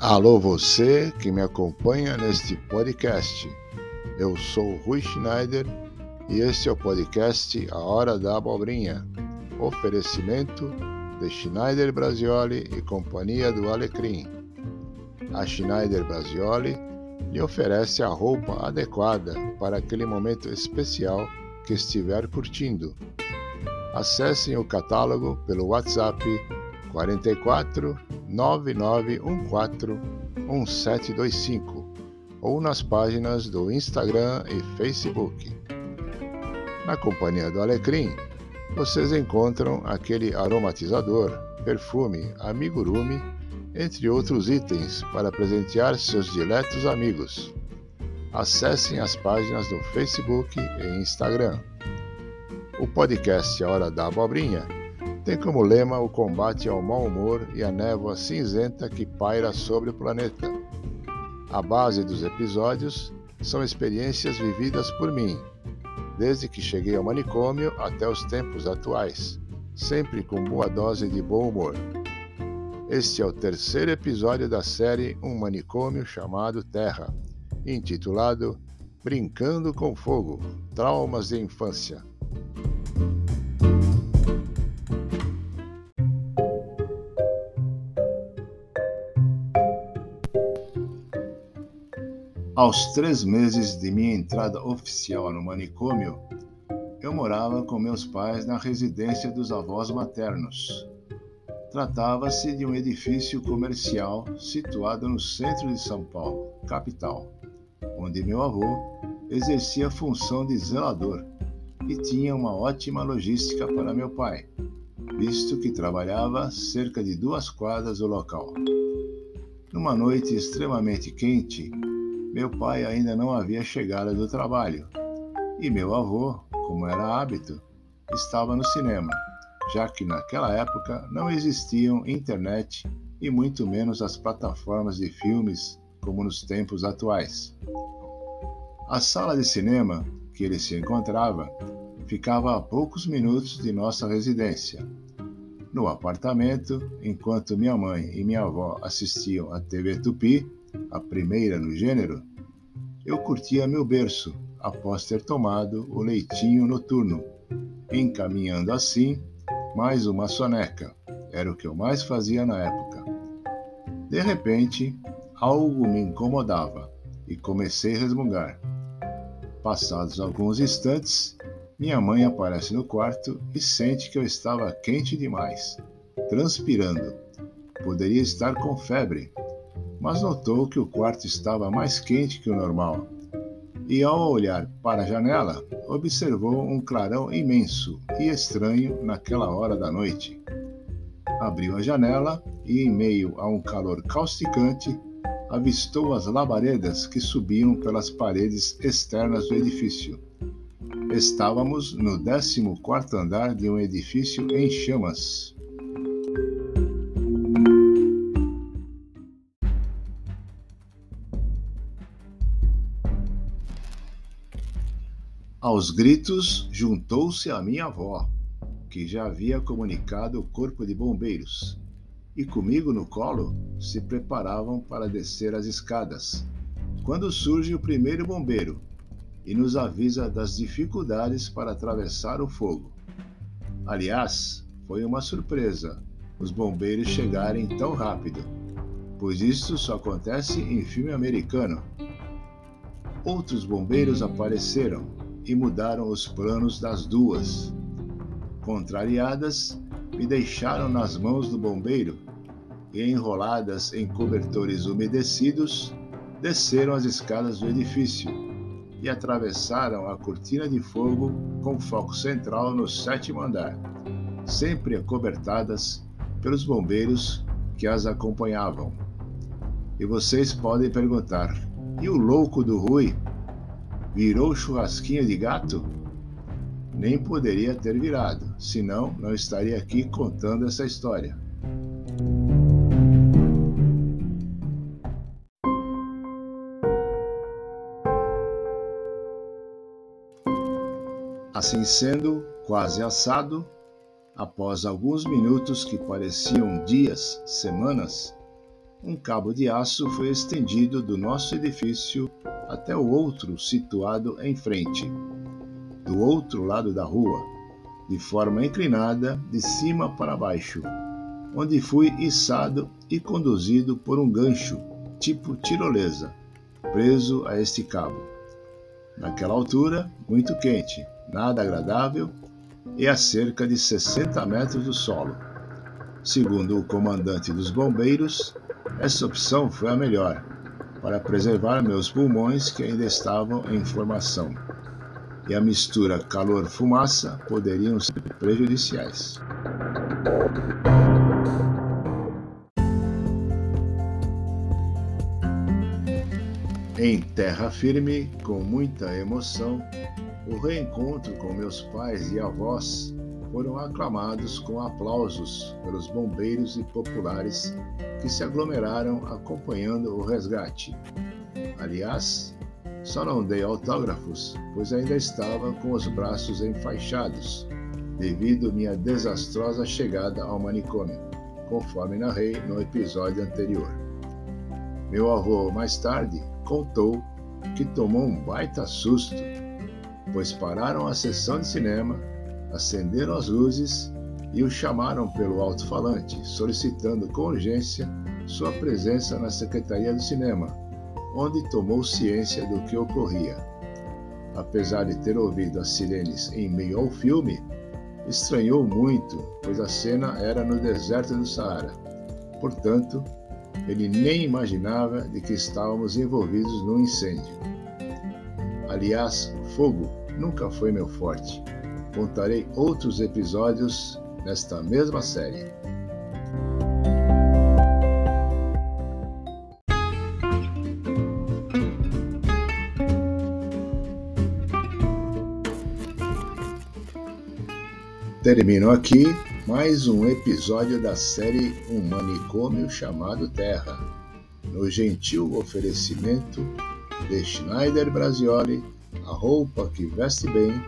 Alô, você que me acompanha neste podcast. Eu sou Rui Schneider e este é o podcast A Hora da Abobrinha. Oferecimento de Schneider Brasioli e Companhia do Alecrim. A Schneider Brasioli lhe oferece a roupa adequada para aquele momento especial que estiver curtindo. Acessem o catálogo pelo WhatsApp 44 9914 1725 ou nas páginas do Instagram e Facebook. Na companhia do Alecrim, vocês encontram aquele aromatizador, perfume, amigurumi, entre outros itens para presentear seus diletos amigos. Acessem as páginas do Facebook e Instagram. O podcast A Hora da Abobrinha tem como lema o combate ao mau humor e a névoa cinzenta que paira sobre o planeta. A base dos episódios são experiências vividas por mim, desde que cheguei ao manicômio até os tempos atuais, sempre com boa dose de bom humor. Este é o terceiro episódio da série Um Manicômio Chamado Terra, intitulado Brincando com Fogo Traumas de Infância. Aos três meses de minha entrada oficial no manicômio, eu morava com meus pais na residência dos avós maternos. Tratava-se de um edifício comercial situado no centro de São Paulo, capital, onde meu avô exercia a função de zelador e tinha uma ótima logística para meu pai, visto que trabalhava cerca de duas quadras do local. Numa noite extremamente quente, meu pai ainda não havia chegado do trabalho e meu avô, como era hábito, estava no cinema, já que naquela época não existiam internet e muito menos as plataformas de filmes como nos tempos atuais. A sala de cinema que ele se encontrava ficava a poucos minutos de nossa residência. No apartamento, enquanto minha mãe e minha avó assistiam à TV Tupi, a primeira no gênero, eu curtia meu berço após ter tomado o leitinho noturno, encaminhando assim mais uma soneca. Era o que eu mais fazia na época. De repente, algo me incomodava e comecei a resmungar. Passados alguns instantes, minha mãe aparece no quarto e sente que eu estava quente demais, transpirando. Poderia estar com febre, mas notou que o quarto estava mais quente que o normal. E ao olhar para a janela, observou um clarão imenso e estranho naquela hora da noite. Abriu a janela e, em meio a um calor causticante, avistou as labaredas que subiam pelas paredes externas do edifício. Estávamos no 14 quarto andar de um edifício em chamas. Aos gritos, juntou-se a minha avó, que já havia comunicado o corpo de bombeiros, e comigo no colo se preparavam para descer as escadas, quando surge o primeiro bombeiro e nos avisa das dificuldades para atravessar o fogo. Aliás, foi uma surpresa os bombeiros chegarem tão rápido, pois isso só acontece em filme americano. Outros bombeiros apareceram e mudaram os planos das duas. Contrariadas, me deixaram nas mãos do bombeiro e, enroladas em cobertores umedecidos, desceram as escadas do edifício e atravessaram a cortina de fogo com foco central no sétimo andar, sempre acobertadas pelos bombeiros que as acompanhavam. E vocês podem perguntar: e o louco do Rui? Virou churrasquinho de gato? Nem poderia ter virado, senão não estaria aqui contando essa história. Assim sendo, quase assado, após alguns minutos que pareciam dias, semanas, um cabo de aço foi estendido do nosso edifício até o outro situado em frente, do outro lado da rua, de forma inclinada de cima para baixo, onde fui içado e conduzido por um gancho, tipo tirolesa, preso a este cabo. Naquela altura, muito quente, nada agradável e a cerca de 60 metros do solo. Segundo o comandante dos bombeiros, essa opção foi a melhor para preservar meus pulmões que ainda estavam em formação. E a mistura calor-fumaça poderiam ser prejudiciais. Em terra firme, com muita emoção, o reencontro com meus pais e avós foram aclamados com aplausos pelos bombeiros e populares que se aglomeraram acompanhando o resgate. Aliás, só não dei autógrafos, pois ainda estava com os braços enfaixados, devido minha desastrosa chegada ao manicômio, conforme narrei no episódio anterior. Meu avô, mais tarde, contou que tomou um baita susto, pois pararam a sessão de cinema, acenderam as luzes e o chamaram pelo alto-falante, solicitando com urgência sua presença na Secretaria do Cinema, onde tomou ciência do que ocorria. Apesar de ter ouvido as sirenes em meio ao filme, estranhou muito, pois a cena era no deserto do Saara. Portanto, ele nem imaginava de que estávamos envolvidos num incêndio. Aliás, fogo nunca foi meu forte. Contarei outros episódios nesta mesma série. Termino aqui mais um episódio da série Um Manicômio Chamado Terra, no gentil oferecimento de Schneider Brasioli, a roupa que veste bem,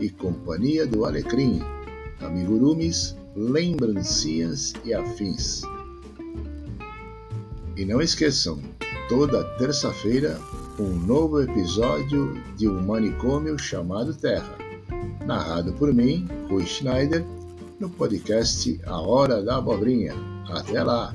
e Companhia do Alecrim, amigurumis, lembrancinhas e afins. E não esqueçam, toda terça-feira, um novo episódio de um manicômio chamado Terra, narrado por mim, Rui Schneider, no podcast A Hora da Abobrinha. Até lá!